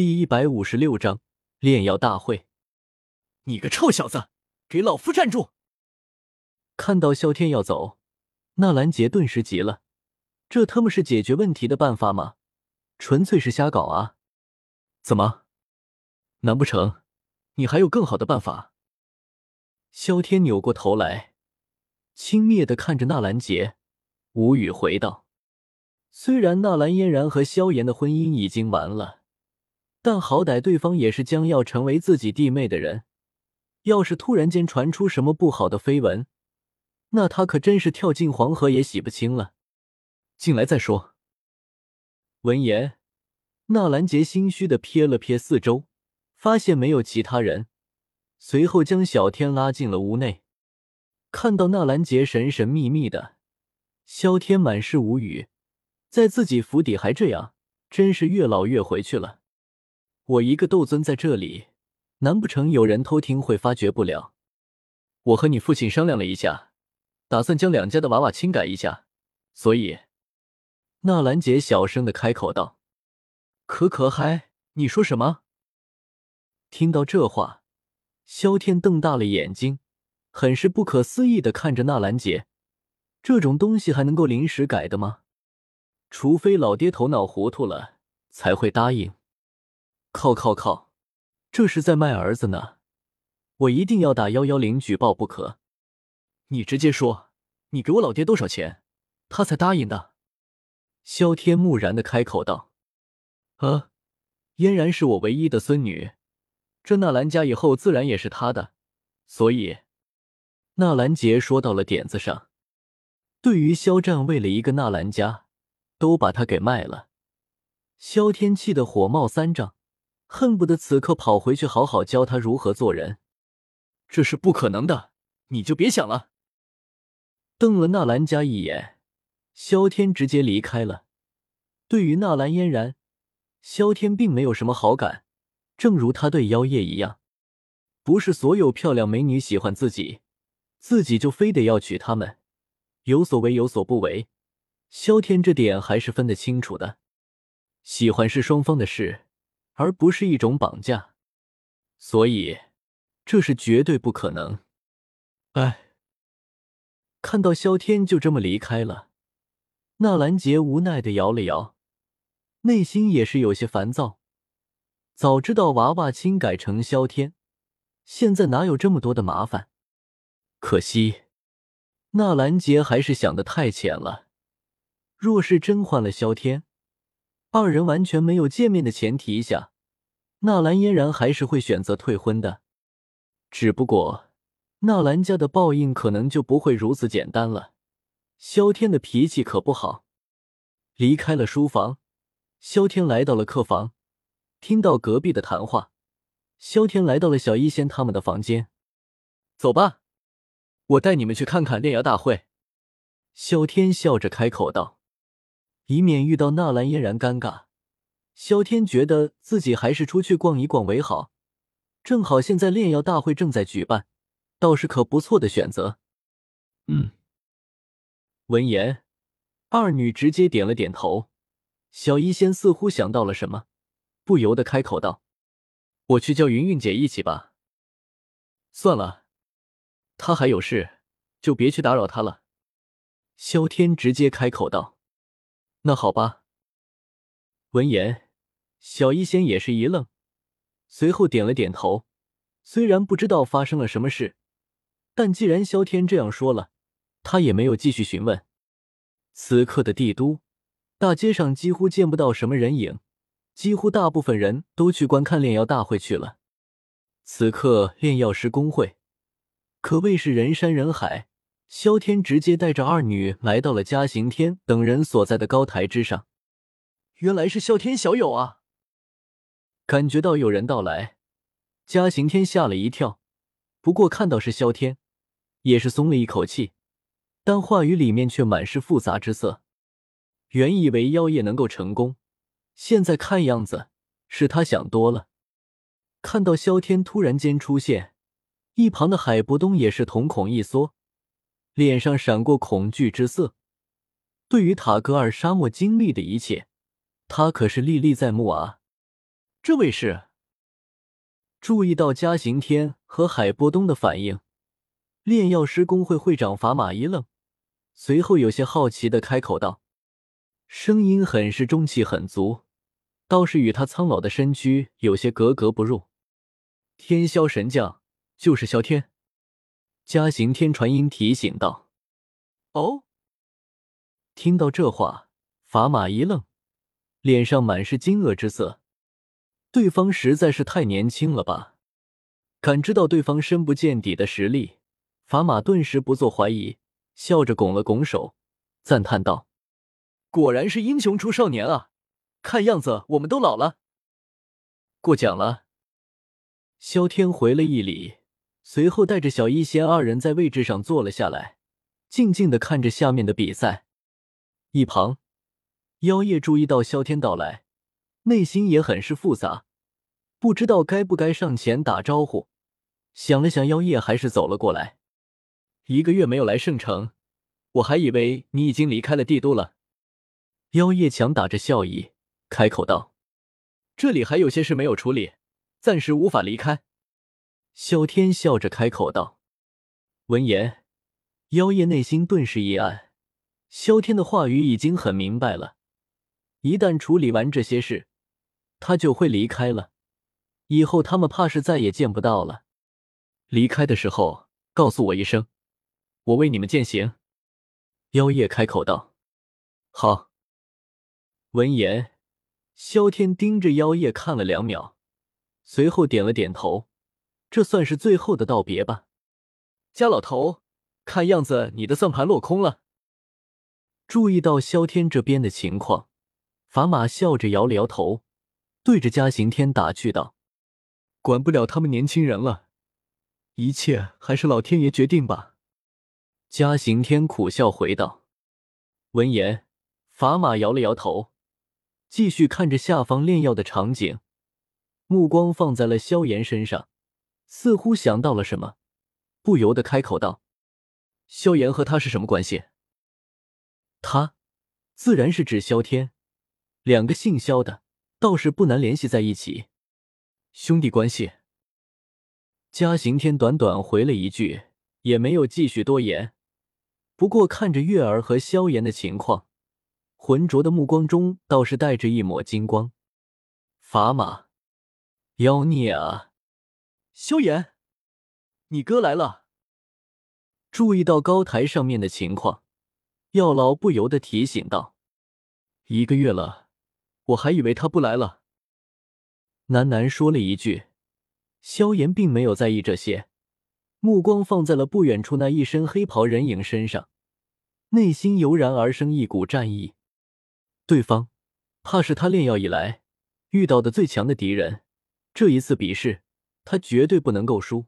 第一百五十六章炼药大会。你个臭小子，给老夫站住！看到萧天要走，纳兰杰顿时急了。这他妈是解决问题的办法吗？纯粹是瞎搞啊！怎么？难不成你还有更好的办法？萧天扭过头来，轻蔑的看着纳兰杰，无语回道：“虽然纳兰嫣然和萧炎的婚姻已经完了。”但好歹对方也是将要成为自己弟妹的人，要是突然间传出什么不好的绯闻，那他可真是跳进黄河也洗不清了。进来再说。闻言，纳兰杰心虚的瞥了瞥四周，发现没有其他人，随后将小天拉进了屋内。看到纳兰杰神神秘秘的，萧天满是无语，在自己府邸还这样，真是越老越回去了。我一个斗尊在这里，难不成有人偷听会发觉不了？我和你父亲商量了一下，打算将两家的娃娃亲改一下，所以，纳兰姐小声的开口道：“可可嗨，你说什么？”听到这话，萧天瞪大了眼睛，很是不可思议的看着纳兰姐：“这种东西还能够临时改的吗？除非老爹头脑糊涂了，才会答应。”靠靠靠！这是在卖儿子呢！我一定要打幺幺零举报不可！你直接说，你给我老爹多少钱，他才答应的？萧天木然的开口道：“啊，嫣然是我唯一的孙女，这纳兰家以后自然也是他的，所以……”纳兰杰说到了点子上。对于肖战为了一个纳兰家，都把他给卖了，萧天气得火冒三丈。恨不得此刻跑回去好好教他如何做人，这是不可能的，你就别想了。瞪了纳兰家一眼，萧天直接离开了。对于纳兰嫣然，萧天并没有什么好感，正如他对妖夜一样，不是所有漂亮美女喜欢自己，自己就非得要娶她们，有所为有所不为。萧天这点还是分得清楚的，喜欢是双方的事。而不是一种绑架，所以这是绝对不可能。哎，看到萧天就这么离开了，纳兰杰无奈的摇了摇，内心也是有些烦躁。早知道娃娃亲改成萧天，现在哪有这么多的麻烦？可惜，纳兰杰还是想的太浅了。若是真换了萧天，二人完全没有见面的前提下，纳兰嫣然还是会选择退婚的。只不过，纳兰家的报应可能就不会如此简单了。萧天的脾气可不好。离开了书房，萧天来到了客房，听到隔壁的谈话，萧天来到了小医仙他们的房间。走吧，我带你们去看看炼药大会。萧天笑着开口道。以免遇到纳兰嫣然尴尬，萧天觉得自己还是出去逛一逛为好。正好现在炼药大会正在举办，倒是可不错的选择。嗯。闻言，二女直接点了点头。小医仙似乎想到了什么，不由得开口道：“我去叫云云姐一起吧。”算了，她还有事，就别去打扰她了。萧天直接开口道。那好吧。闻言，小医仙也是一愣，随后点了点头。虽然不知道发生了什么事，但既然萧天这样说了，他也没有继续询问。此刻的帝都大街上几乎见不到什么人影，几乎大部分人都去观看炼药大会去了。此刻炼药师工会可谓是人山人海。萧天直接带着二女来到了嘉行天等人所在的高台之上。原来是萧天小友啊！感觉到有人到来，嘉刑天吓了一跳，不过看到是萧天，也是松了一口气，但话语里面却满是复杂之色。原以为妖夜能够成功，现在看样子是他想多了。看到萧天突然间出现，一旁的海波东也是瞳孔一缩。脸上闪过恐惧之色。对于塔格尔沙漠经历的一切，他可是历历在目啊！这位是？注意到嘉刑天和海波东的反应，炼药师工会会长法马一愣，随后有些好奇的开口道，声音很是中气很足，倒是与他苍老的身躯有些格格不入。天霄神将就是萧天。嘉刑天传音提醒道：“哦。”听到这话，法马一愣，脸上满是惊愕之色。对方实在是太年轻了吧？感知到对方深不见底的实力，法马顿时不做怀疑，笑着拱了拱手，赞叹道：“果然是英雄出少年啊！看样子我们都老了。”过奖了。萧天回了一礼，随后带着小一仙二人在位置上坐了下来，静静的看着下面的比赛。一旁，妖夜注意到萧天到来。内心也很是复杂，不知道该不该上前打招呼。想了想，妖夜还是走了过来。一个月没有来圣城，我还以为你已经离开了帝都了。妖夜强打着笑意，开口道：“这里还有些事没有处理，暂时无法离开。”萧天笑着开口道。闻言，妖夜内心顿时一暗。萧天的话语已经很明白了，一旦处理完这些事。他就会离开了，以后他们怕是再也见不到了。离开的时候告诉我一声，我为你们践行。妖夜开口道：“好。”闻言，萧天盯着妖夜看了两秒，随后点了点头。这算是最后的道别吧。家老头，看样子你的算盘落空了。注意到萧天这边的情况，法马笑着摇了摇头。对着嘉刑天打趣道：“管不了他们年轻人了，一切还是老天爷决定吧。”嘉刑天苦笑回道。闻言，法马摇了摇头，继续看着下方炼药的场景，目光放在了萧炎身上，似乎想到了什么，不由得开口道：“萧炎和他是什么关系？”他，自然是指萧天，两个姓萧的。倒是不难联系在一起，兄弟关系。嘉行天短短回了一句，也没有继续多言。不过看着月儿和萧炎的情况，浑浊的目光中倒是带着一抹金光。砝码，妖孽啊！萧炎，你哥来了。注意到高台上面的情况，药老不由得提醒道：“一个月了。”我还以为他不来了，喃喃说了一句。萧炎并没有在意这些，目光放在了不远处那一身黑袍人影身上，内心油然而生一股战意。对方怕是他炼药以来遇到的最强的敌人，这一次比试他绝对不能够输。